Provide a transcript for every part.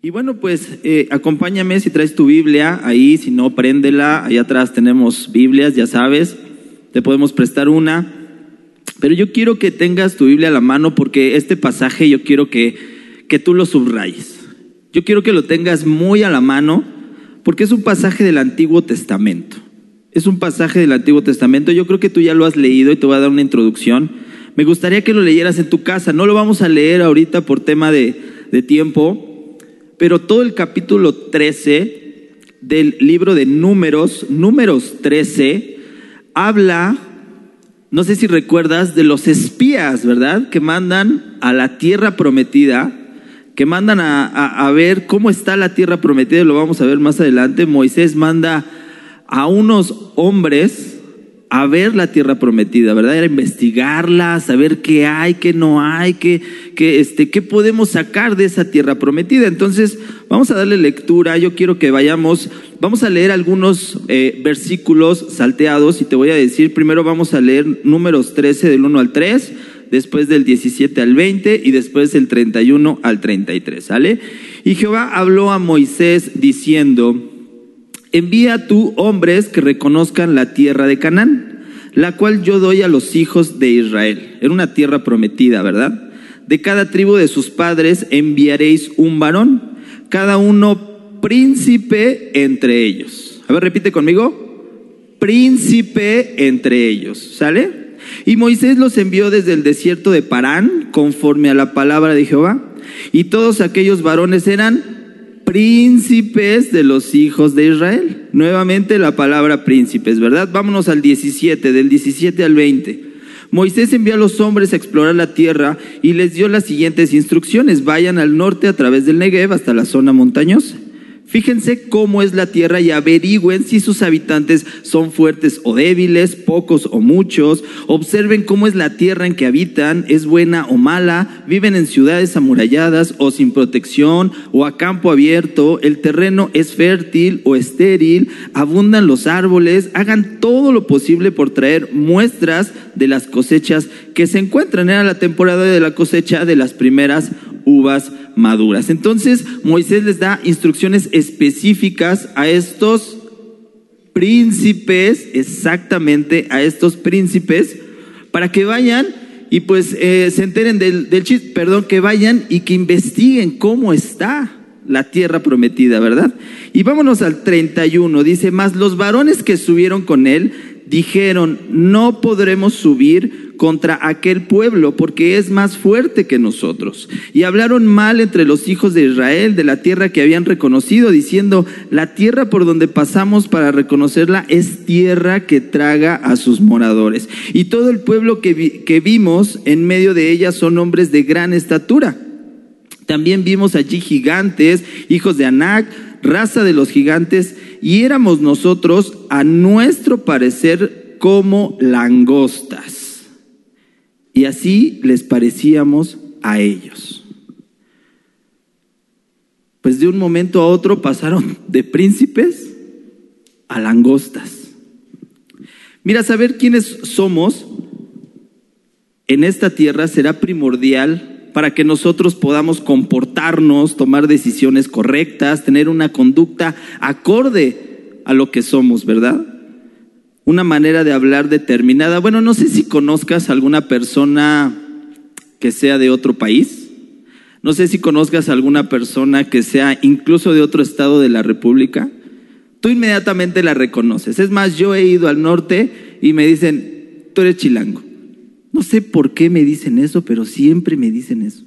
Y bueno, pues eh, acompáñame si traes tu Biblia ahí, si no, préndela. Ahí atrás tenemos Biblias, ya sabes. Te podemos prestar una. Pero yo quiero que tengas tu Biblia a la mano porque este pasaje yo quiero que, que tú lo subrayes. Yo quiero que lo tengas muy a la mano porque es un pasaje del Antiguo Testamento. Es un pasaje del Antiguo Testamento. Yo creo que tú ya lo has leído y te voy a dar una introducción. Me gustaría que lo leyeras en tu casa. No lo vamos a leer ahorita por tema de, de tiempo, pero todo el capítulo 13 del libro de Números, Números 13, habla, no sé si recuerdas, de los espías, ¿verdad? Que mandan a la tierra prometida, que mandan a, a, a ver cómo está la tierra prometida, lo vamos a ver más adelante. Moisés manda a unos hombres a ver la tierra prometida, ¿verdad? Era investigarla, saber qué hay, qué no hay, qué, qué, este, qué podemos sacar de esa tierra prometida. Entonces, vamos a darle lectura. Yo quiero que vayamos, vamos a leer algunos eh, versículos salteados y te voy a decir, primero vamos a leer números 13 del 1 al 3, después del 17 al 20 y después del 31 al 33, ¿sale? Y Jehová habló a Moisés diciendo, envía tú hombres que reconozcan la tierra de Canaán, la cual yo doy a los hijos de Israel. Era una tierra prometida, ¿verdad? De cada tribu de sus padres enviaréis un varón, cada uno príncipe entre ellos. A ver, repite conmigo. Príncipe entre ellos. ¿Sale? Y Moisés los envió desde el desierto de Parán, conforme a la palabra de Jehová. Y todos aquellos varones eran príncipes de los hijos de Israel. Nuevamente la palabra príncipes, ¿verdad? Vámonos al 17, del 17 al 20. Moisés envió a los hombres a explorar la tierra y les dio las siguientes instrucciones. Vayan al norte a través del Negev hasta la zona montañosa. Fíjense cómo es la tierra y averigüen si sus habitantes son fuertes o débiles, pocos o muchos. Observen cómo es la tierra en que habitan, es buena o mala, viven en ciudades amuralladas o sin protección o a campo abierto, el terreno es fértil o estéril, abundan los árboles, hagan todo lo posible por traer muestras de las cosechas que se encuentran. Era la temporada de la cosecha de las primeras uvas maduras. Entonces Moisés les da instrucciones específicas a estos príncipes, exactamente a estos príncipes, para que vayan y pues eh, se enteren del, del chiste, perdón, que vayan y que investiguen cómo está la tierra prometida, ¿verdad? Y vámonos al 31, dice, más los varones que subieron con él dijeron, no podremos subir contra aquel pueblo porque es más fuerte que nosotros. Y hablaron mal entre los hijos de Israel de la tierra que habían reconocido, diciendo, la tierra por donde pasamos para reconocerla es tierra que traga a sus moradores. Y todo el pueblo que, que vimos en medio de ella son hombres de gran estatura. También vimos allí gigantes, hijos de Anac, raza de los gigantes, y éramos nosotros, a nuestro parecer, como langostas. Y así les parecíamos a ellos. Pues de un momento a otro pasaron de príncipes a langostas. Mira, saber quiénes somos en esta tierra será primordial para que nosotros podamos comportarnos, tomar decisiones correctas, tener una conducta acorde a lo que somos, ¿verdad? Una manera de hablar determinada. Bueno, no sé si conozcas alguna persona que sea de otro país. No sé si conozcas alguna persona que sea incluso de otro estado de la República. Tú inmediatamente la reconoces. Es más, yo he ido al norte y me dicen, tú eres chilango. No sé por qué me dicen eso, pero siempre me dicen eso.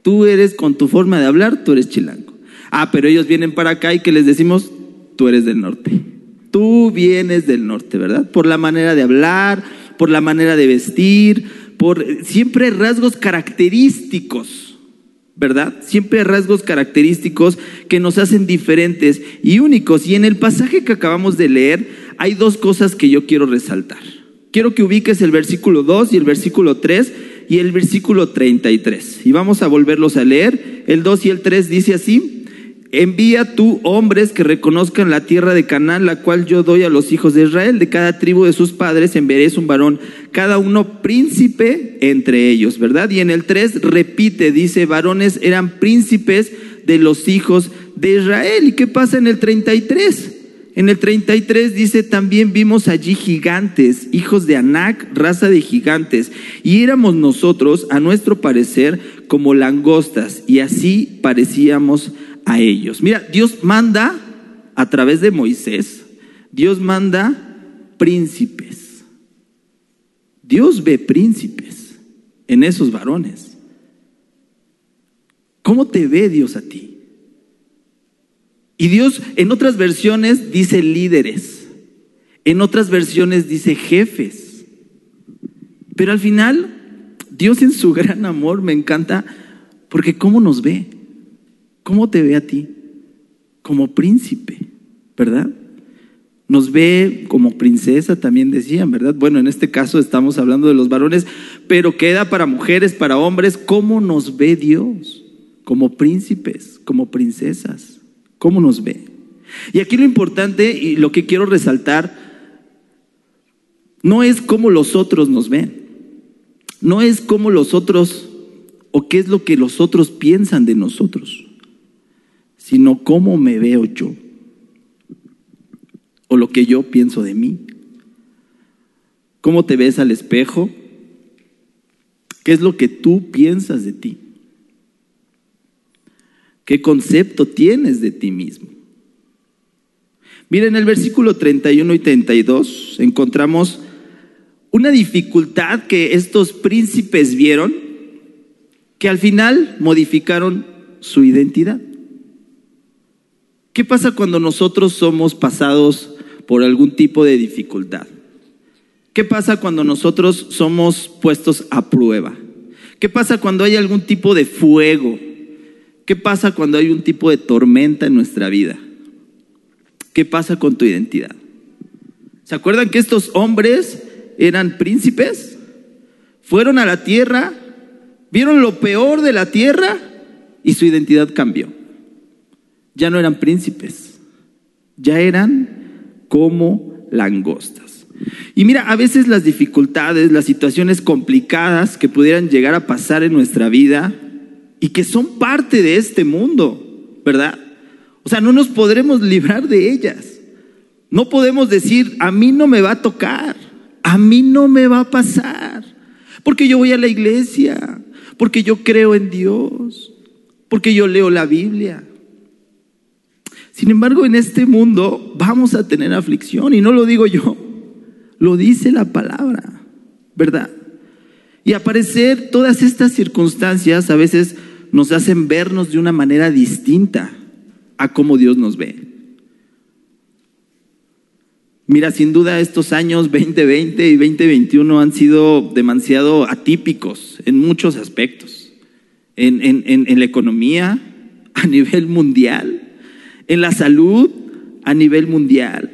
Tú eres con tu forma de hablar, tú eres chilango. Ah, pero ellos vienen para acá y que les decimos, tú eres del norte. Tú vienes del norte, ¿verdad? Por la manera de hablar, por la manera de vestir, por siempre rasgos característicos, ¿verdad? Siempre rasgos característicos que nos hacen diferentes y únicos. Y en el pasaje que acabamos de leer hay dos cosas que yo quiero resaltar. Quiero que ubiques el versículo 2 y el versículo 3 y el versículo 33. Y vamos a volverlos a leer. El 2 y el 3 dice así, envía tú hombres que reconozcan la tierra de Canaán, la cual yo doy a los hijos de Israel. De cada tribu de sus padres enviaréis un varón, cada uno príncipe entre ellos, ¿verdad? Y en el 3 repite, dice, varones eran príncipes de los hijos de Israel. ¿Y qué pasa en el 33? En el 33 dice, también vimos allí gigantes, hijos de Anac, raza de gigantes, y éramos nosotros, a nuestro parecer, como langostas, y así parecíamos a ellos. Mira, Dios manda a través de Moisés, Dios manda príncipes. Dios ve príncipes en esos varones. ¿Cómo te ve Dios a ti? Y Dios en otras versiones dice líderes, en otras versiones dice jefes. Pero al final, Dios en su gran amor me encanta porque ¿cómo nos ve? ¿Cómo te ve a ti? Como príncipe, ¿verdad? Nos ve como princesa, también decían, ¿verdad? Bueno, en este caso estamos hablando de los varones, pero queda para mujeres, para hombres, ¿cómo nos ve Dios? Como príncipes, como princesas. ¿Cómo nos ve? Y aquí lo importante y lo que quiero resaltar no es cómo los otros nos ven, no es cómo los otros o qué es lo que los otros piensan de nosotros, sino cómo me veo yo o lo que yo pienso de mí. ¿Cómo te ves al espejo? ¿Qué es lo que tú piensas de ti? ¿Qué concepto tienes de ti mismo? Miren, en el versículo 31 y 32 encontramos una dificultad que estos príncipes vieron que al final modificaron su identidad. ¿Qué pasa cuando nosotros somos pasados por algún tipo de dificultad? ¿Qué pasa cuando nosotros somos puestos a prueba? ¿Qué pasa cuando hay algún tipo de fuego ¿Qué pasa cuando hay un tipo de tormenta en nuestra vida? ¿Qué pasa con tu identidad? ¿Se acuerdan que estos hombres eran príncipes? Fueron a la tierra, vieron lo peor de la tierra y su identidad cambió. Ya no eran príncipes, ya eran como langostas. Y mira, a veces las dificultades, las situaciones complicadas que pudieran llegar a pasar en nuestra vida, y que son parte de este mundo, ¿verdad? O sea, no nos podremos librar de ellas. No podemos decir, a mí no me va a tocar, a mí no me va a pasar, porque yo voy a la iglesia, porque yo creo en Dios, porque yo leo la Biblia. Sin embargo, en este mundo vamos a tener aflicción y no lo digo yo, lo dice la palabra, ¿verdad? Y aparecer todas estas circunstancias a veces nos hacen vernos de una manera distinta a cómo Dios nos ve. Mira, sin duda estos años 2020 y 2021 han sido demasiado atípicos en muchos aspectos. En, en, la economía a nivel mundial, en la salud a nivel mundial,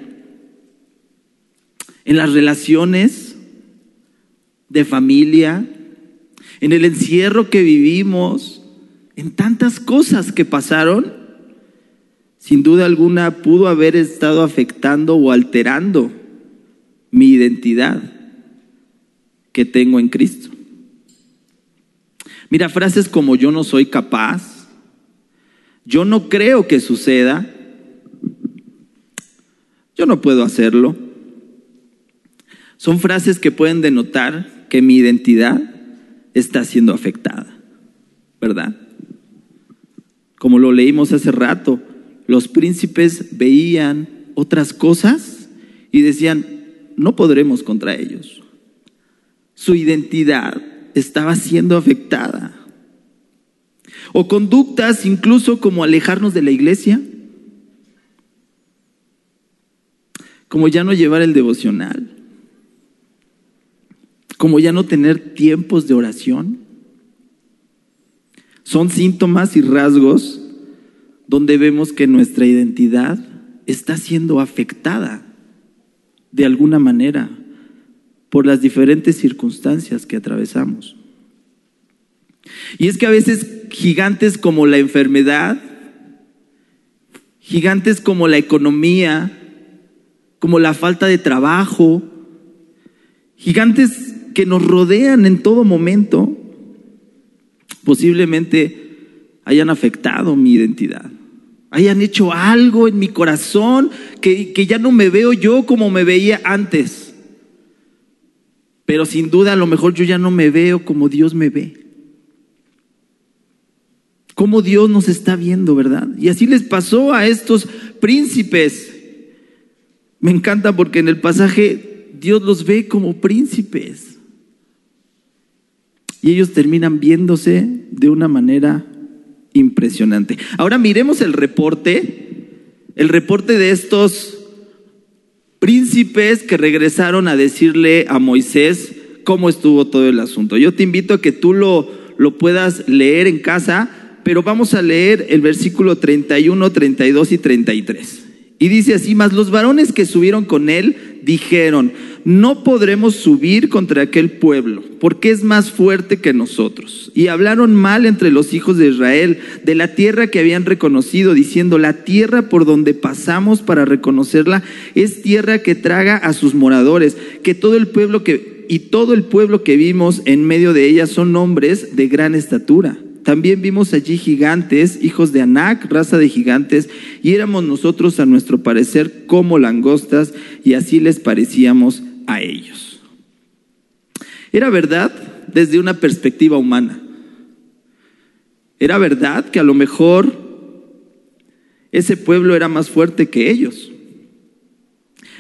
en las relaciones de familia, en el encierro que vivimos, en tantas cosas que pasaron, sin duda alguna pudo haber estado afectando o alterando mi identidad que tengo en Cristo. Mira, frases como yo no soy capaz, yo no creo que suceda, yo no puedo hacerlo. Son frases que pueden denotar que mi identidad está siendo afectada, ¿verdad? Como lo leímos hace rato, los príncipes veían otras cosas y decían, no podremos contra ellos. Su identidad estaba siendo afectada. O conductas incluso como alejarnos de la iglesia, como ya no llevar el devocional, como ya no tener tiempos de oración. Son síntomas y rasgos donde vemos que nuestra identidad está siendo afectada de alguna manera por las diferentes circunstancias que atravesamos. Y es que a veces gigantes como la enfermedad, gigantes como la economía, como la falta de trabajo, gigantes que nos rodean en todo momento, posiblemente hayan afectado mi identidad, hayan hecho algo en mi corazón que, que ya no me veo yo como me veía antes. Pero sin duda a lo mejor yo ya no me veo como Dios me ve. Como Dios nos está viendo, ¿verdad? Y así les pasó a estos príncipes. Me encanta porque en el pasaje Dios los ve como príncipes. Y ellos terminan viéndose de una manera impresionante. Ahora miremos el reporte, el reporte de estos príncipes que regresaron a decirle a Moisés cómo estuvo todo el asunto. Yo te invito a que tú lo, lo puedas leer en casa, pero vamos a leer el versículo 31, 32 y 33. Y dice así, mas los varones que subieron con él dijeron, no podremos subir contra aquel pueblo, porque es más fuerte que nosotros. Y hablaron mal entre los hijos de Israel de la tierra que habían reconocido, diciendo, la tierra por donde pasamos para reconocerla es tierra que traga a sus moradores, que todo el pueblo que y todo el pueblo que vimos en medio de ella son hombres de gran estatura. También vimos allí gigantes, hijos de Anac, raza de gigantes, y éramos nosotros a nuestro parecer como langostas, y así les parecíamos a ellos. Era verdad desde una perspectiva humana. Era verdad que a lo mejor ese pueblo era más fuerte que ellos.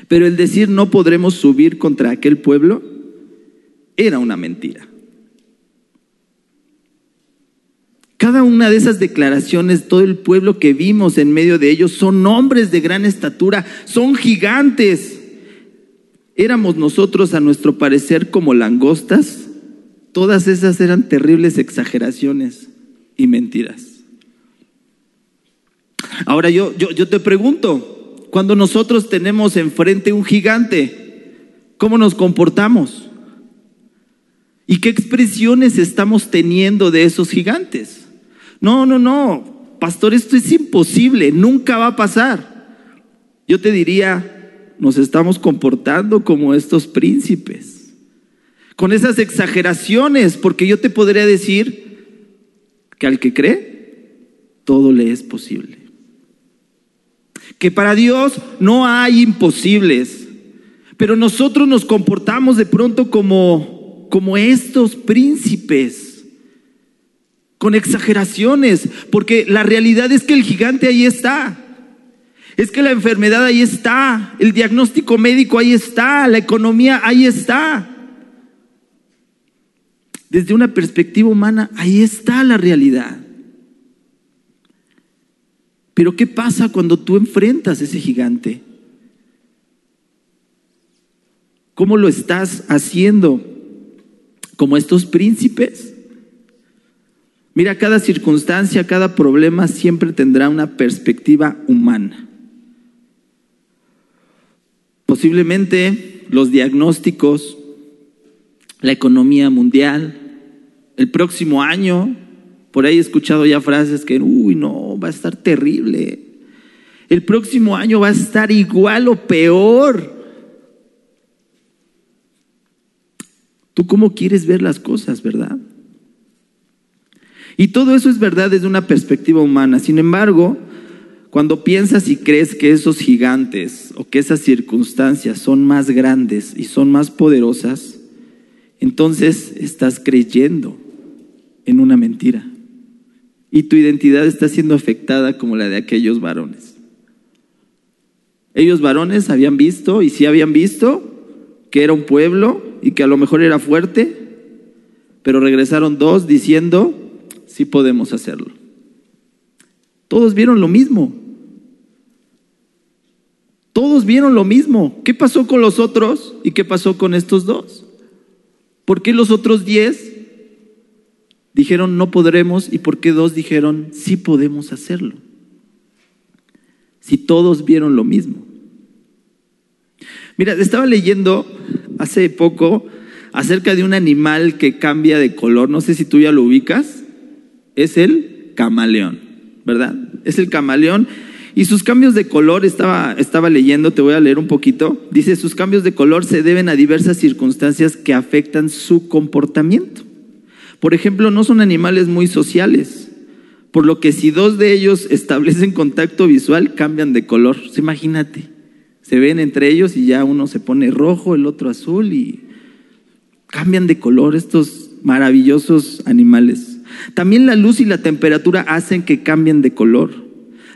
Pero el decir no podremos subir contra aquel pueblo era una mentira. Cada una de esas declaraciones, todo el pueblo que vimos en medio de ellos son hombres de gran estatura, son gigantes. ¿Éramos nosotros a nuestro parecer como langostas? Todas esas eran terribles exageraciones y mentiras. Ahora yo, yo, yo te pregunto, cuando nosotros tenemos enfrente un gigante, ¿cómo nos comportamos? ¿Y qué expresiones estamos teniendo de esos gigantes? No, no, no, pastor, esto es imposible, nunca va a pasar. Yo te diría, nos estamos comportando como estos príncipes, con esas exageraciones, porque yo te podría decir que al que cree, todo le es posible. Que para Dios no hay imposibles, pero nosotros nos comportamos de pronto como, como estos príncipes con exageraciones, porque la realidad es que el gigante ahí está. Es que la enfermedad ahí está, el diagnóstico médico ahí está, la economía ahí está. Desde una perspectiva humana, ahí está la realidad. Pero ¿qué pasa cuando tú enfrentas ese gigante? ¿Cómo lo estás haciendo? ¿Como estos príncipes? Mira, cada circunstancia, cada problema siempre tendrá una perspectiva humana. Posiblemente los diagnósticos, la economía mundial, el próximo año, por ahí he escuchado ya frases que, uy, no, va a estar terrible. El próximo año va a estar igual o peor. ¿Tú cómo quieres ver las cosas, verdad? Y todo eso es verdad desde una perspectiva humana. Sin embargo, cuando piensas y crees que esos gigantes o que esas circunstancias son más grandes y son más poderosas, entonces estás creyendo en una mentira. Y tu identidad está siendo afectada como la de aquellos varones. Ellos varones habían visto y sí habían visto que era un pueblo y que a lo mejor era fuerte, pero regresaron dos diciendo, sí podemos hacerlo. Todos vieron lo mismo. Todos vieron lo mismo. ¿Qué pasó con los otros y qué pasó con estos dos? ¿Por qué los otros diez dijeron no podremos y por qué dos dijeron sí podemos hacerlo? Si todos vieron lo mismo. Mira, estaba leyendo hace poco acerca de un animal que cambia de color. No sé si tú ya lo ubicas es el camaleón, ¿verdad? Es el camaleón. Y sus cambios de color, estaba, estaba leyendo, te voy a leer un poquito, dice, sus cambios de color se deben a diversas circunstancias que afectan su comportamiento. Por ejemplo, no son animales muy sociales, por lo que si dos de ellos establecen contacto visual, cambian de color. Imagínate, se ven entre ellos y ya uno se pone rojo, el otro azul y cambian de color estos maravillosos animales. También la luz y la temperatura hacen que cambien de color.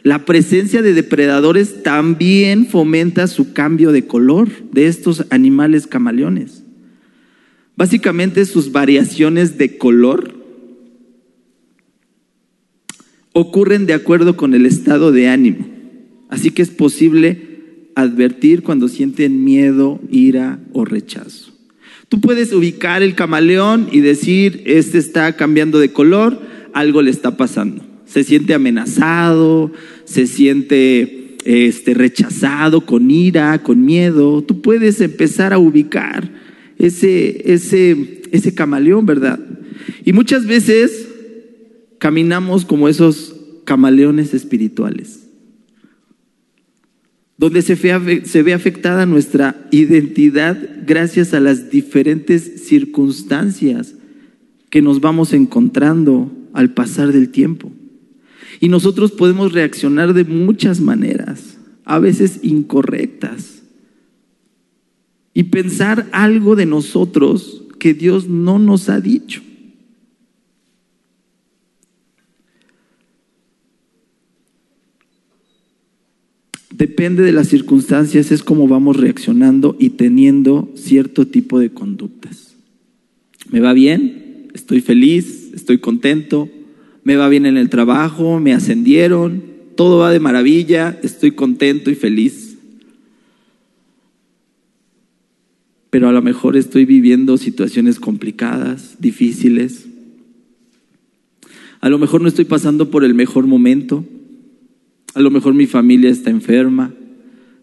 La presencia de depredadores también fomenta su cambio de color de estos animales camaleones. Básicamente sus variaciones de color ocurren de acuerdo con el estado de ánimo. Así que es posible advertir cuando sienten miedo, ira o rechazo. Tú puedes ubicar el camaleón y decir, este está cambiando de color, algo le está pasando. Se siente amenazado, se siente este, rechazado, con ira, con miedo. Tú puedes empezar a ubicar ese, ese, ese camaleón, ¿verdad? Y muchas veces caminamos como esos camaleones espirituales, donde se ve, afectada nuestra identidad gracias a las diferentes circunstancias que nos vamos encontrando al pasar del tiempo. Y nosotros podemos reaccionar de muchas maneras, a veces incorrectas, y pensar algo de nosotros que Dios no nos ha dicho. Depende de las circunstancias, es como vamos reaccionando y teniendo cierto tipo de conductas. ¿Me va bien? ¿Estoy feliz? ¿Estoy contento? ¿Me va bien en el trabajo? ¿Me ascendieron? Todo va de maravilla, estoy contento y feliz. Pero a lo mejor estoy viviendo situaciones complicadas, difíciles. A lo mejor no estoy pasando por el mejor momento. A lo mejor mi familia está enferma,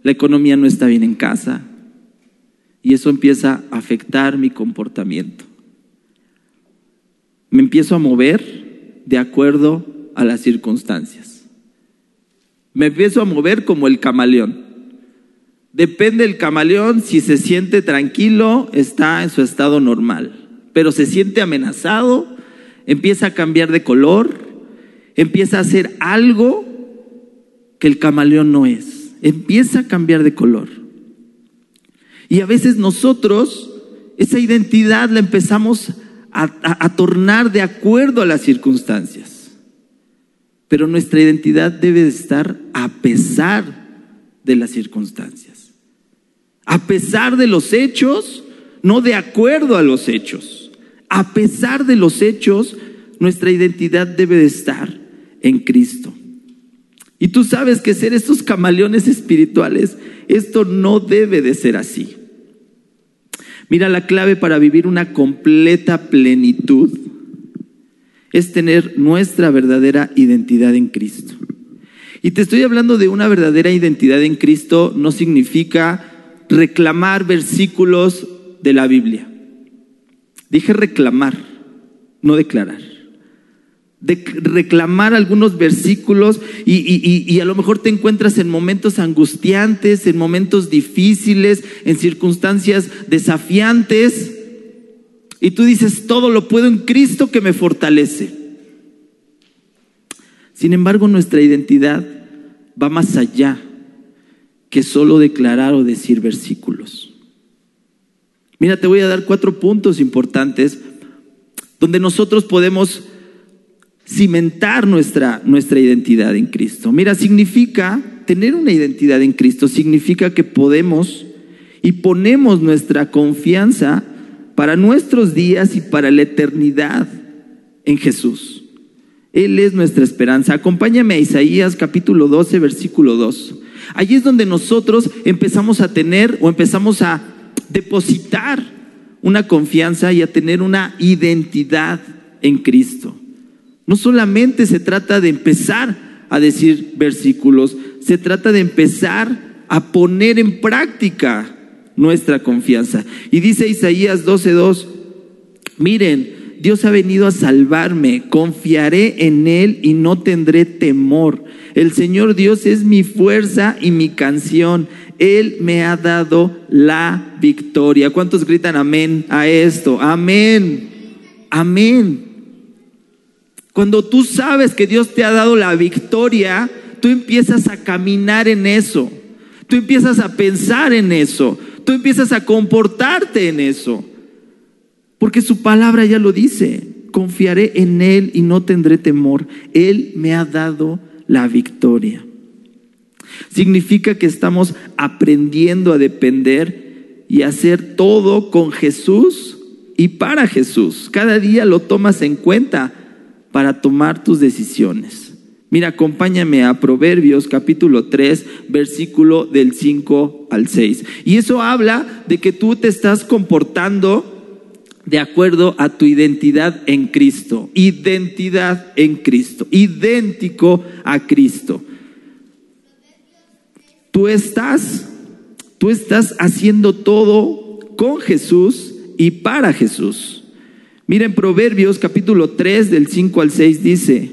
la economía no está bien en casa y eso empieza a afectar mi comportamiento. Me empiezo a mover de acuerdo a las circunstancias. Me empiezo a mover como el camaleón. Depende del camaleón, si se siente tranquilo, está en su estado normal. Pero se siente amenazado, empieza a cambiar de color, empieza a hacer algo que el camaleón no es. Empieza a cambiar de color. Y a veces nosotros esa identidad la empezamos a, tornar de acuerdo a las circunstancias. Pero nuestra identidad debe de estar a pesar de las circunstancias. A pesar de los hechos, no de acuerdo a los hechos. A pesar de los hechos, nuestra identidad debe de estar en Cristo. Y tú sabes que ser estos camaleones espirituales, esto no debe de ser así. Mira, la clave para vivir una completa plenitud es tener nuestra verdadera identidad en Cristo. Y te estoy hablando de una verdadera identidad en Cristo, no significa reclamar versículos de la Biblia. Dije reclamar, no declarar de reclamar algunos versículos y, a lo mejor te encuentras en momentos angustiantes, en momentos difíciles, en circunstancias desafiantes y tú dices, todo lo puedo en Cristo que me fortalece. Sin embargo, nuestra identidad va más allá que solo declarar o decir versículos. Mira, te voy a dar cuatro puntos importantes donde nosotros podemos cimentar nuestra, nuestra identidad en Cristo. Mira, significa, tener una identidad en Cristo, significa que podemos y ponemos nuestra confianza para nuestros días y para la eternidad en Jesús. Él es nuestra esperanza. Acompáñame a Isaías capítulo 12, versículo 2. Allí es donde nosotros empezamos a tener o empezamos a depositar una confianza y a tener una identidad en Cristo. No solamente se trata de empezar a decir versículos, se trata de empezar a poner en práctica nuestra confianza. Y dice Isaías 12:2, miren, Dios ha venido a salvarme, confiaré en Él y no tendré temor. El Señor Dios es mi fuerza y mi canción. Él me ha dado la victoria. ¿Cuántos gritan amén a esto? Amén. Amén. Cuando tú sabes que Dios te ha dado la victoria, tú empiezas a caminar en eso. Tú empiezas a pensar en eso. Tú empiezas a comportarte en eso. Porque su palabra ya lo dice. Confiaré en Él y no tendré temor. Él me ha dado la victoria. Significa que estamos aprendiendo a depender y hacer todo con Jesús y para Jesús. Cada día lo tomas en cuenta para tomar tus decisiones. Mira, acompáñame a Proverbios capítulo 3, versículo del 5 al 6. Y eso habla de que tú te estás comportando de acuerdo a tu identidad en Cristo. Identidad en Cristo. Idéntico a Cristo. Tú estás, tú estás haciendo todo con Jesús y para Jesús. Miren Proverbios capítulo 3 del 5 al 6 dice,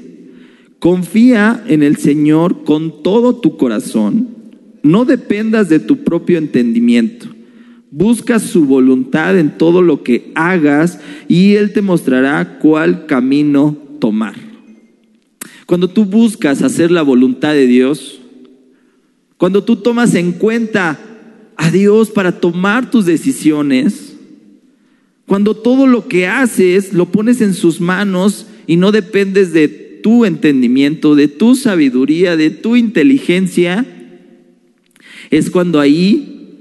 confía en el Señor con todo tu corazón, no dependas de tu propio entendimiento. Busca su voluntad en todo lo que hagas y Él te mostrará cuál camino tomar. Cuando tú buscas hacer la voluntad de Dios, cuando tú tomas en cuenta a Dios para tomar tus decisiones, cuando todo lo que haces lo pones en sus manos y no dependes de tu entendimiento, de tu sabiduría, de tu inteligencia, es cuando ahí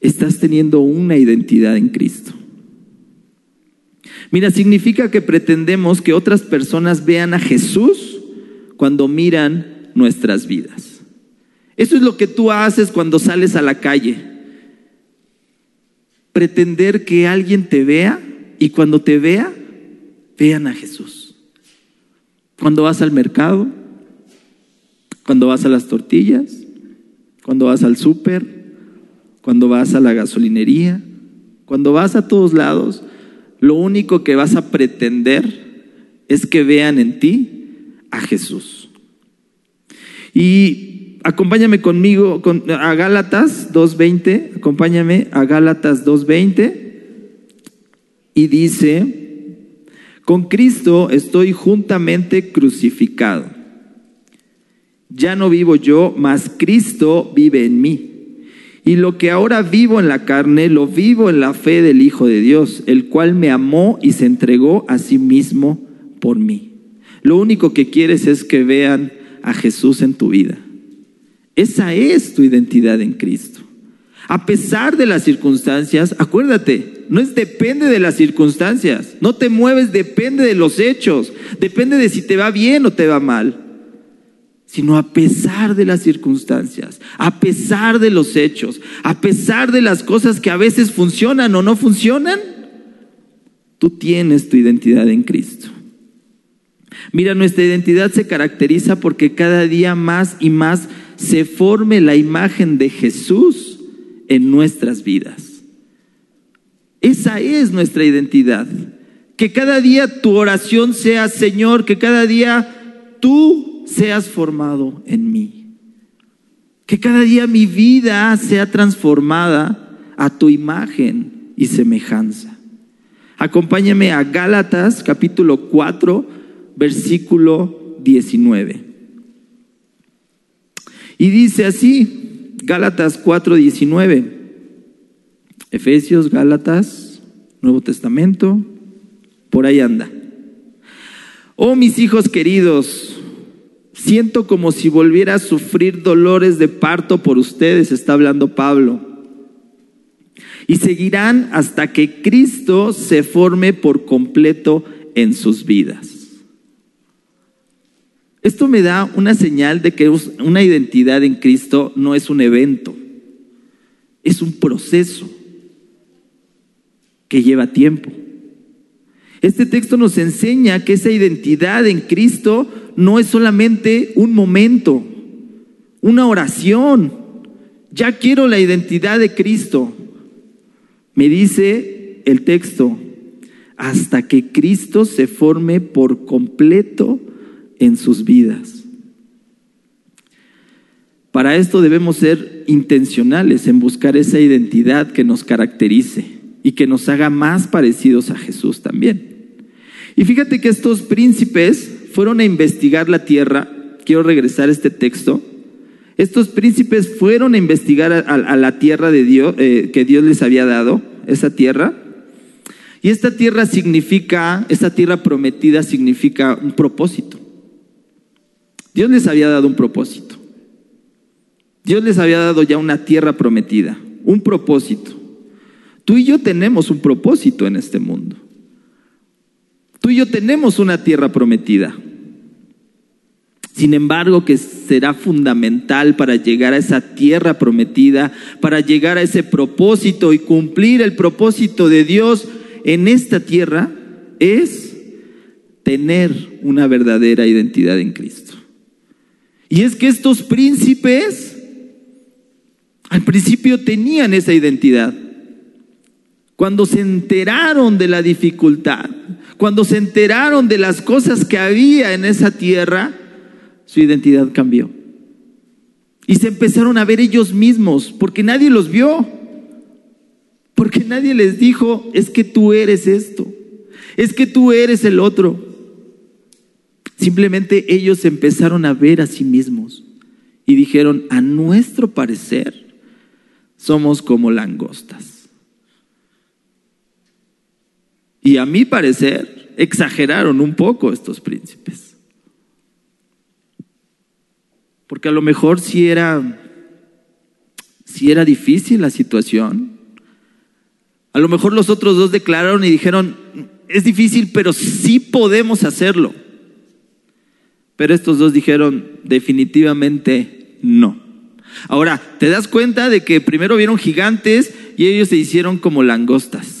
estás teniendo una identidad en Cristo. Mira, significa que pretendemos que otras personas vean a Jesús cuando miran nuestras vidas. Eso es lo que tú haces cuando sales a la calle. Pretender que alguien te vea y cuando te vea, vean a Jesús. Cuando vas al mercado, cuando vas a las tortillas, cuando vas al súper, cuando vas a la gasolinería, cuando vas a todos lados, lo único que vas a pretender es que vean en ti a Jesús. Y acompáñame conmigo a Gálatas 2.20, acompáñame a Gálatas 2.20 y dice, con Cristo estoy juntamente crucificado. Ya no vivo yo, mas Cristo vive en mí. Y lo que ahora vivo en la carne, lo vivo en la fe del Hijo de Dios, el cual me amó y se entregó a sí mismo por mí. Lo único que quieres es que vean a Jesús en tu vida. Esa es tu identidad en Cristo. A pesar de las circunstancias, acuérdate, no es depende de las circunstancias, no te mueves, depende de los hechos, depende de si te va bien o te va mal, sino a pesar de las circunstancias, a pesar de los hechos, a pesar de las cosas que a veces funcionan o no funcionan, tú tienes tu identidad en Cristo. Mira, nuestra identidad se caracteriza porque cada día más y más se forme la imagen de Jesús en nuestras vidas. Esa es nuestra identidad. Que cada día tu oración sea, Señor, que cada día tú seas formado en mí. Que cada día mi vida sea transformada a tu imagen y semejanza. Acompáñame a Gálatas capítulo 4, versículo 19. Y dice así, Gálatas 4, 19. Efesios, Gálatas, Nuevo Testamento, por ahí anda. Oh mis hijos queridos, siento como si volviera a sufrir dolores de parto por ustedes, está hablando Pablo. Y seguirán hasta que Cristo se forme por completo en sus vidas. Esto me da una señal de que una identidad en Cristo no es un evento, es un proceso que lleva tiempo. Este texto nos enseña que esa identidad en Cristo no es solamente un momento, una oración. Ya quiero la identidad de Cristo. Me dice el texto, hasta que Cristo se forme por completo en sus vidas. Para esto debemos ser intencionales en buscar esa identidad que nos caracterice y que nos haga más parecidos a Jesús también. Y fíjate que estos príncipes fueron a investigar la tierra. Quiero regresar a este texto. Estos príncipes fueron a investigar a, la tierra de Dios, eh, que Dios les había dado, esa tierra. Y esta tierra significa, esta tierra prometida significa un propósito. Dios les había dado un propósito. Dios les había dado ya una tierra prometida, un propósito. Tú y yo tenemos un propósito en este mundo. Tú y yo tenemos una tierra prometida. Sin embargo, que será fundamental para llegar a esa tierra prometida, para llegar a ese propósito y cumplir el propósito de Dios en esta tierra, es tener una verdadera identidad en Cristo. Y es que estos príncipes al principio tenían esa identidad. Cuando se enteraron de la dificultad, cuando se enteraron de las cosas que había en esa tierra, su identidad cambió. Y se empezaron a ver ellos mismos, porque nadie los vio, porque nadie les dijo, es que tú eres esto, es que tú eres el otro. Simplemente ellos empezaron a ver a sí mismos y dijeron, a nuestro parecer, somos como langostas. Y a mi parecer, exageraron un poco estos príncipes. Porque a lo mejor si era, era difícil la situación. A lo mejor los otros dos declararon y dijeron, es difícil, pero sí podemos hacerlo. Pero estos dos dijeron, definitivamente no. Ahora, te das cuenta de que primero vieron gigantes y ellos se hicieron como langostas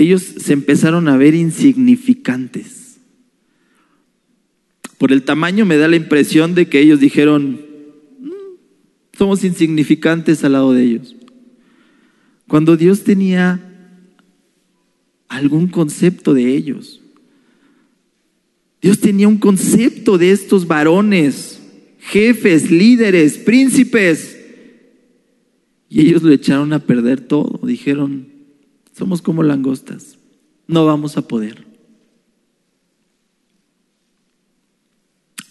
ellos se empezaron a ver insignificantes. Por el tamaño me da la impresión de que ellos dijeron, mm, somos insignificantes al lado de ellos. Cuando Dios tenía algún concepto de ellos. Dios tenía un concepto de estos varones, jefes, líderes, príncipes. Y ellos lo echaron a perder todo. Dijeron, somos como langostas. No vamos a poder.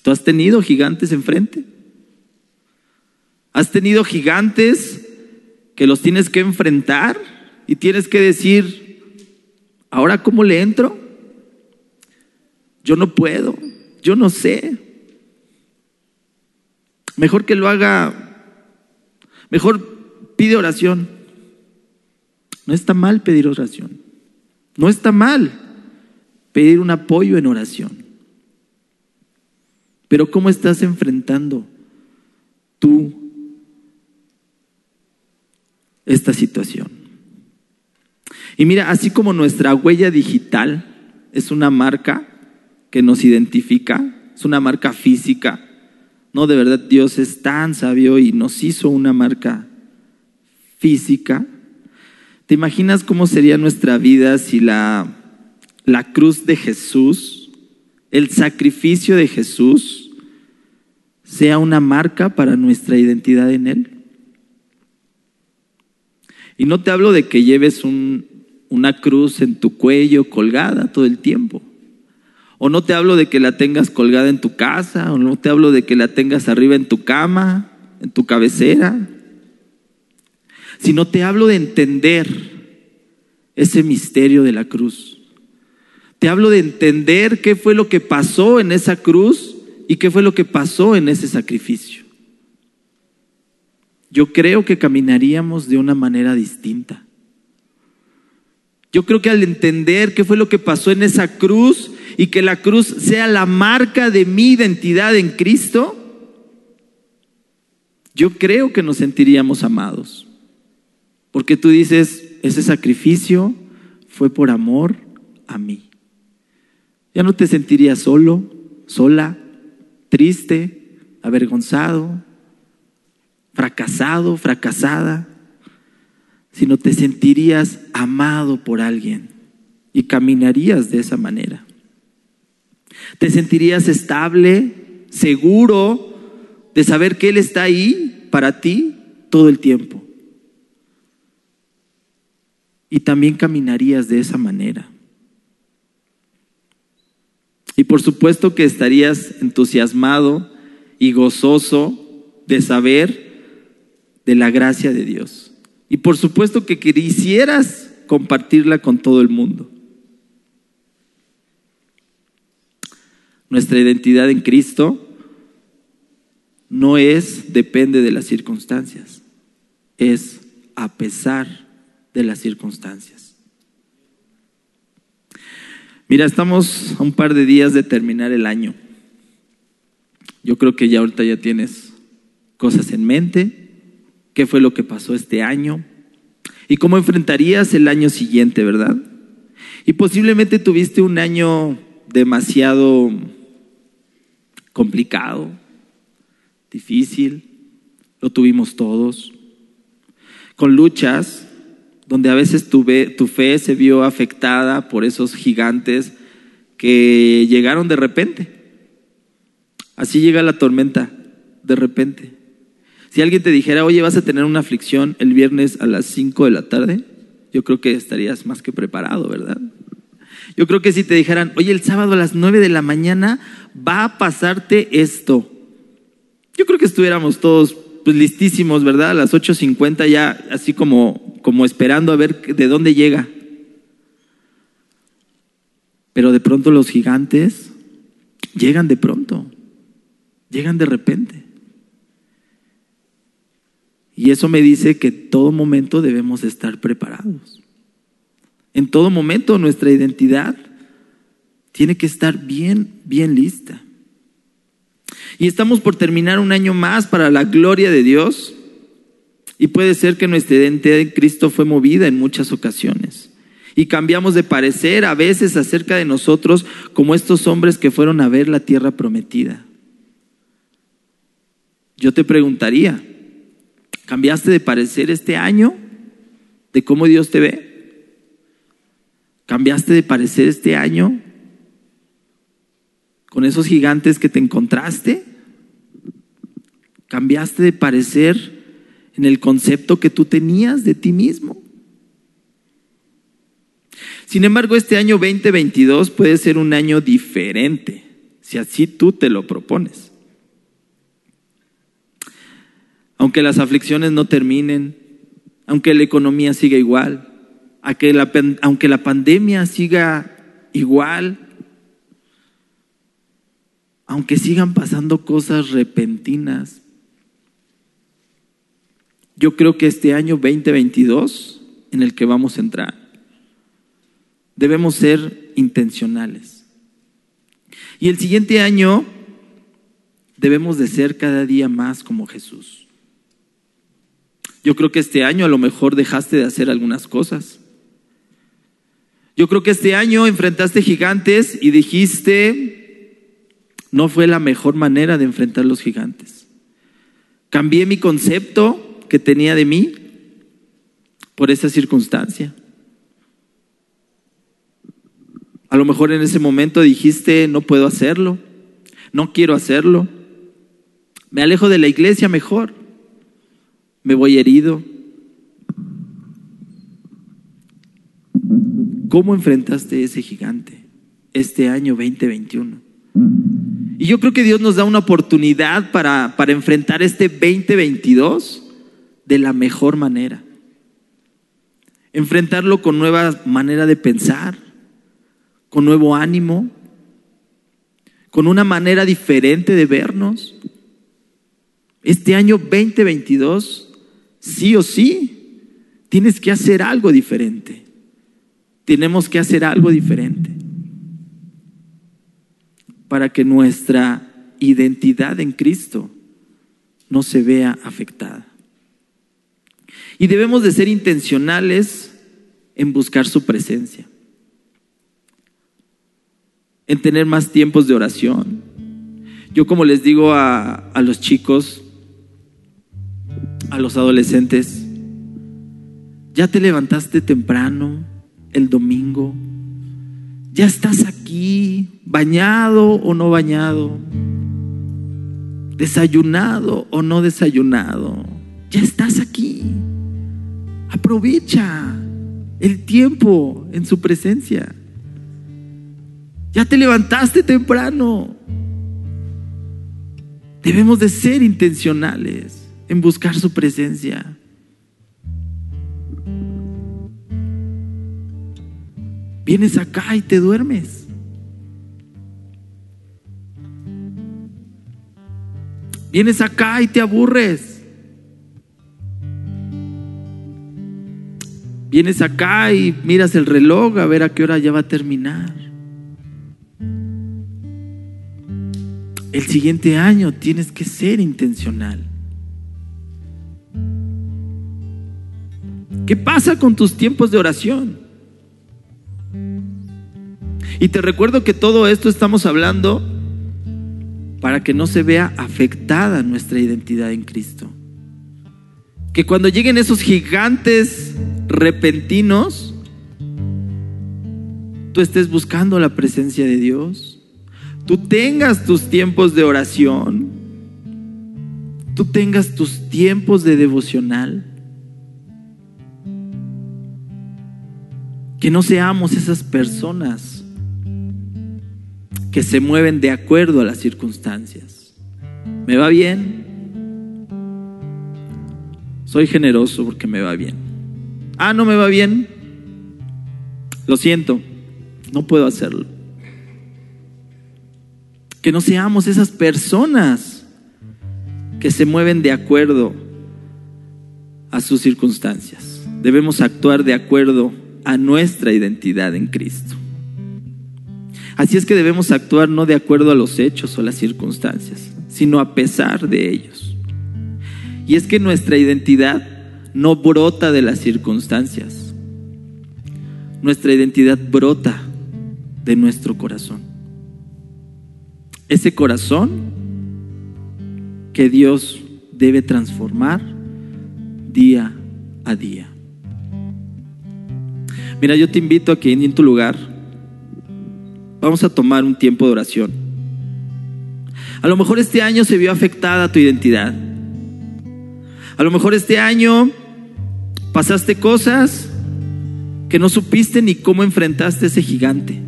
¿Tú has tenido gigantes enfrente? ¿Has tenido gigantes que los tienes que enfrentar y tienes que decir, ahora cómo le entro? Yo no puedo, yo no sé. Mejor que lo haga, mejor pide oración. No está mal pedir oración. No está mal pedir un apoyo en oración. Pero ¿cómo estás enfrentando tú esta situación? Y mira, así como nuestra huella digital es una marca que nos identifica, es una marca física, no, de verdad Dios es tan sabio y nos hizo una marca física ¿Te imaginas cómo sería nuestra vida si la, la cruz de Jesús, el sacrificio de Jesús, sea una marca para nuestra identidad en Él? Y no te hablo de que lleves una cruz en tu cuello colgada todo el tiempo. O no te hablo de que la tengas colgada en tu casa, o no te hablo de que la tengas arriba en tu cama, en tu cabecera sino te hablo de entender ese misterio de la cruz. Te hablo de entender qué fue lo que pasó en esa cruz y qué fue lo que pasó en ese sacrificio. Yo creo que caminaríamos de una manera distinta. Yo creo que al entender qué fue lo que pasó en esa cruz y que la cruz sea la marca de mi identidad en Cristo, yo creo que nos sentiríamos amados. Porque tú dices, ese sacrificio fue por amor a mí. Ya no te sentirías solo, sola, triste, avergonzado, fracasado, fracasada, sino te sentirías amado por alguien y caminarías de esa manera. Te sentirías estable, seguro de saber que Él está ahí para ti todo el tiempo y también caminarías de esa manera. Y por supuesto que estarías entusiasmado y gozoso de saber de la gracia de Dios. Y por supuesto que quisieras compartirla con todo el mundo. Nuestra identidad en Cristo no es depende de las circunstancias, es a pesar de las circunstancias. Mira, estamos a un par de días de terminar el año. Yo creo que ya ahorita ya tienes cosas en mente, qué fue lo que pasó este año y cómo enfrentarías el año siguiente, ¿verdad? Y posiblemente tuviste un año demasiado complicado, difícil, lo tuvimos todos, con luchas donde a veces tu, tu fe se vio afectada por esos gigantes que llegaron de repente. Así llega la tormenta, de repente. Si alguien te dijera, oye, vas a tener una aflicción el viernes a las 5 de la tarde, yo creo que estarías más que preparado, ¿verdad? Yo creo que si te dijeran, oye, el sábado a las 9 de la mañana va a pasarte esto. Yo creo que estuviéramos todos pues, listísimos, ¿verdad? A las 8.50 ya así como, como esperando a ver de dónde llega. Pero de pronto los gigantes llegan de pronto, llegan de repente. Y eso me dice que todo momento debemos estar preparados. En todo momento nuestra identidad tiene que estar bien, bien lista. Y estamos por terminar un año más para la gloria de Dios. Y puede ser que nuestra identidad en Cristo fue movida en muchas ocasiones. Y cambiamos de parecer a veces acerca de nosotros como estos hombres que fueron a ver la tierra prometida. Yo te preguntaría, ¿cambiaste de parecer este año de cómo Dios te ve? ¿Cambiaste de parecer este año con esos gigantes que te encontraste? ¿Cambiaste de parecer en el concepto que tú tenías de ti mismo? Sin embargo, este año 2022 puede ser un año diferente, si así tú te lo propones. Aunque las aflicciones no terminen, aunque la economía siga igual, aunque la, aunque la pandemia siga igual, aunque sigan pasando cosas repentinas, yo creo que este año 2022 en el que vamos a entrar, debemos ser intencionales. Y el siguiente año debemos de ser cada día más como Jesús. Yo creo que este año a lo mejor dejaste de hacer algunas cosas. Yo creo que este año enfrentaste gigantes y dijiste, no fue la mejor manera de enfrentar los gigantes. Cambié mi concepto que tenía de mí por esa circunstancia. A lo mejor en ese momento dijiste, no puedo hacerlo, no quiero hacerlo, me alejo de la iglesia mejor, me voy herido. ¿Cómo enfrentaste ese gigante este año 2021? Y yo creo que Dios nos da una oportunidad para, para enfrentar este 2022 de la mejor manera. Enfrentarlo con nueva manera de pensar, con nuevo ánimo, con una manera diferente de vernos. Este año 2022, sí o sí, tienes que hacer algo diferente. Tenemos que hacer algo diferente para que nuestra identidad en Cristo no se vea afectada. Y debemos de ser intencionales en buscar su presencia, en tener más tiempos de oración. Yo como les digo a, a los chicos, a los adolescentes, ya te levantaste temprano el domingo, ya estás aquí, bañado o no bañado, desayunado o no desayunado. Ya estás aquí. Aprovecha el tiempo en su presencia. Ya te levantaste temprano. Debemos de ser intencionales en buscar su presencia. Vienes acá y te duermes. Vienes acá y te aburres. Vienes acá y miras el reloj a ver a qué hora ya va a terminar. El siguiente año tienes que ser intencional. ¿Qué pasa con tus tiempos de oración? Y te recuerdo que todo esto estamos hablando para que no se vea afectada nuestra identidad en Cristo. Que cuando lleguen esos gigantes repentinos, tú estés buscando la presencia de Dios, tú tengas tus tiempos de oración, tú tengas tus tiempos de devocional. Que no seamos esas personas que se mueven de acuerdo a las circunstancias. ¿Me va bien? Soy generoso porque me va bien. Ah, no me va bien. Lo siento, no puedo hacerlo. Que no seamos esas personas que se mueven de acuerdo a sus circunstancias. Debemos actuar de acuerdo a nuestra identidad en Cristo. Así es que debemos actuar no de acuerdo a los hechos o las circunstancias, sino a pesar de ellos. Y es que nuestra identidad no brota de las circunstancias. Nuestra identidad brota de nuestro corazón. Ese corazón que Dios debe transformar día a día. Mira, yo te invito a que en tu lugar Vamos a tomar un tiempo de oración. A lo mejor este año se vio afectada tu identidad. A lo mejor este año pasaste cosas que no supiste ni cómo enfrentaste a ese gigante,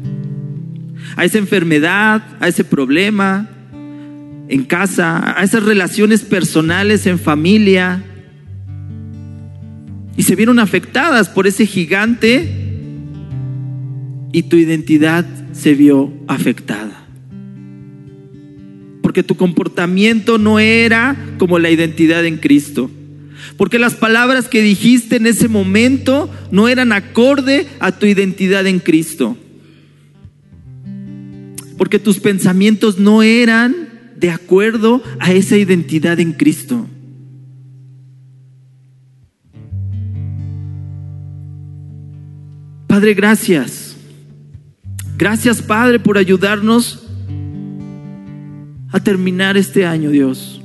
a esa enfermedad, a ese problema en casa, a esas relaciones personales en familia. Y se vieron afectadas por ese gigante y tu identidad se vio afectada. Porque tu comportamiento no era como la identidad en Cristo. Porque las palabras que dijiste en ese momento no eran acorde a tu identidad en Cristo. Porque tus pensamientos no eran de acuerdo a esa identidad en Cristo. Padre, gracias Gracias Padre por ayudarnos a terminar este año, Dios.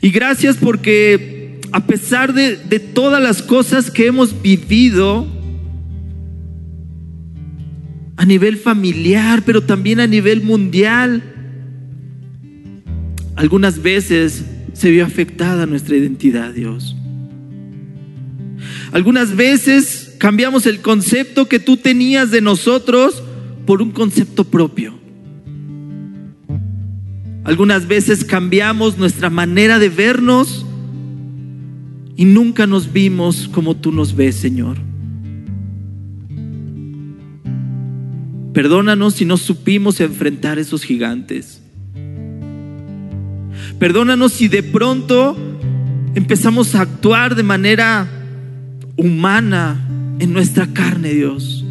Y gracias porque a pesar de, todas las cosas que hemos vivido a nivel familiar, pero también a nivel mundial, algunas veces se vio afectada nuestra identidad, Dios. Algunas veces Cambiamos el concepto que tú tenías de nosotros por un concepto propio. Algunas veces cambiamos nuestra manera de vernos y nunca nos vimos como tú nos ves, Señor. Perdónanos si no supimos enfrentar esos gigantes. Perdónanos si de pronto empezamos a actuar de manera humana, en nuestra carne, Dios.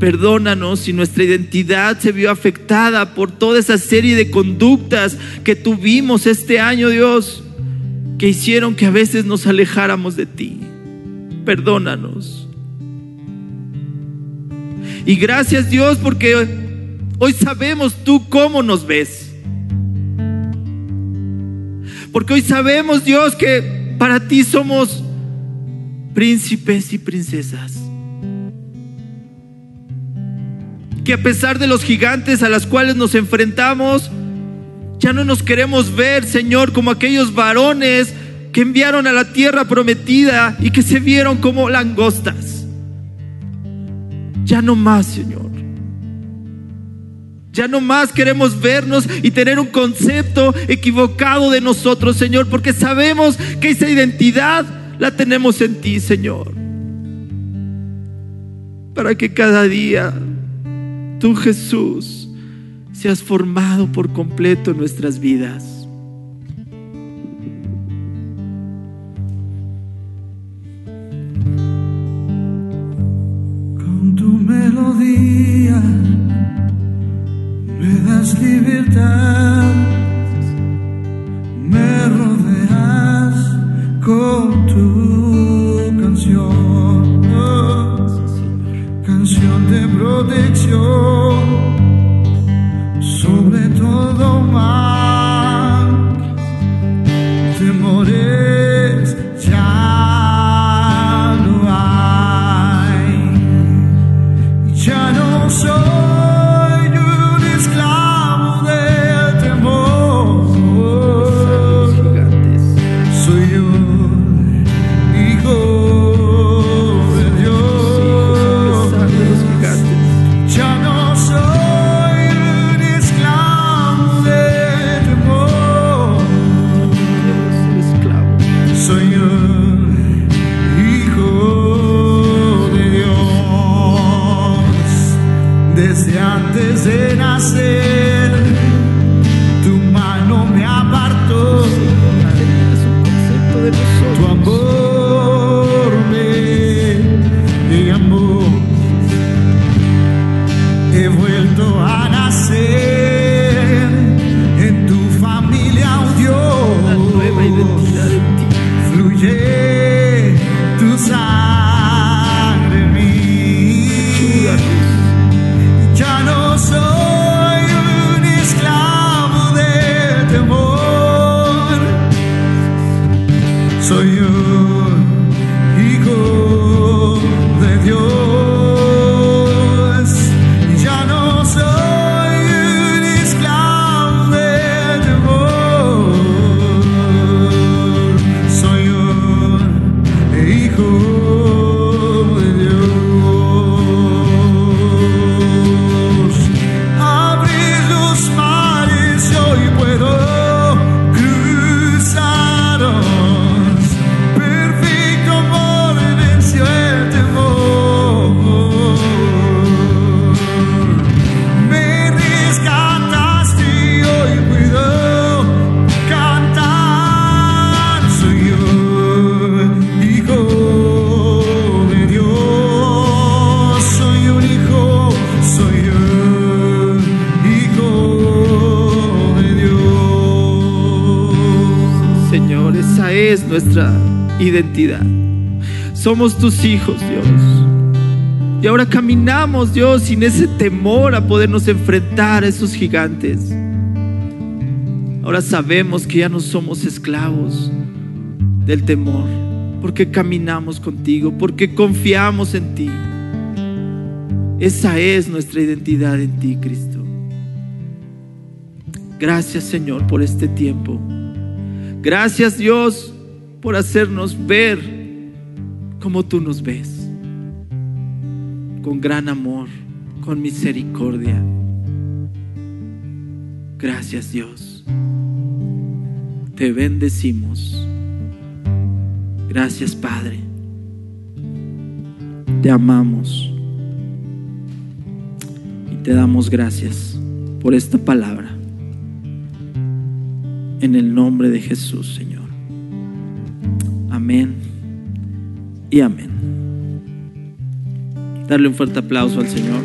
Perdónanos si nuestra identidad se vio afectada por toda esa serie de conductas que tuvimos este año, Dios, que hicieron que a veces nos alejáramos de ti. Perdónanos. Y gracias Dios porque hoy sabemos tú cómo nos ves. Porque hoy sabemos Dios que para ti somos príncipes y princesas. Que a pesar de los gigantes a los cuales nos enfrentamos, ya no nos queremos ver, Señor, como aquellos varones que enviaron a la tierra prometida y que se vieron como langostas. Ya no más, Señor. Ya no más queremos vernos y tener un concepto equivocado de nosotros, Señor, porque sabemos que esa identidad la tenemos en ti, Señor. Para que cada día tú, Jesús, seas formado por completo en nuestras vidas. Antes de nacer, tu mano me apartó. Tu amor es nuestra identidad. Somos tus hijos, Dios. Y ahora caminamos, Dios, sin ese temor a podernos enfrentar a esos gigantes. Ahora sabemos que ya no somos esclavos del temor, porque caminamos contigo, porque confiamos en ti. Esa es nuestra identidad en ti, Cristo. Gracias, Señor, por este tiempo. Gracias Dios por hacernos ver como tú nos ves. Con gran amor, con misericordia. Gracias Dios. Te bendecimos. Gracias Padre. Te amamos. Y te damos gracias por esta palabra. En el nombre de Jesús, Señor. Amén y amén. Darle un fuerte aplauso al Señor.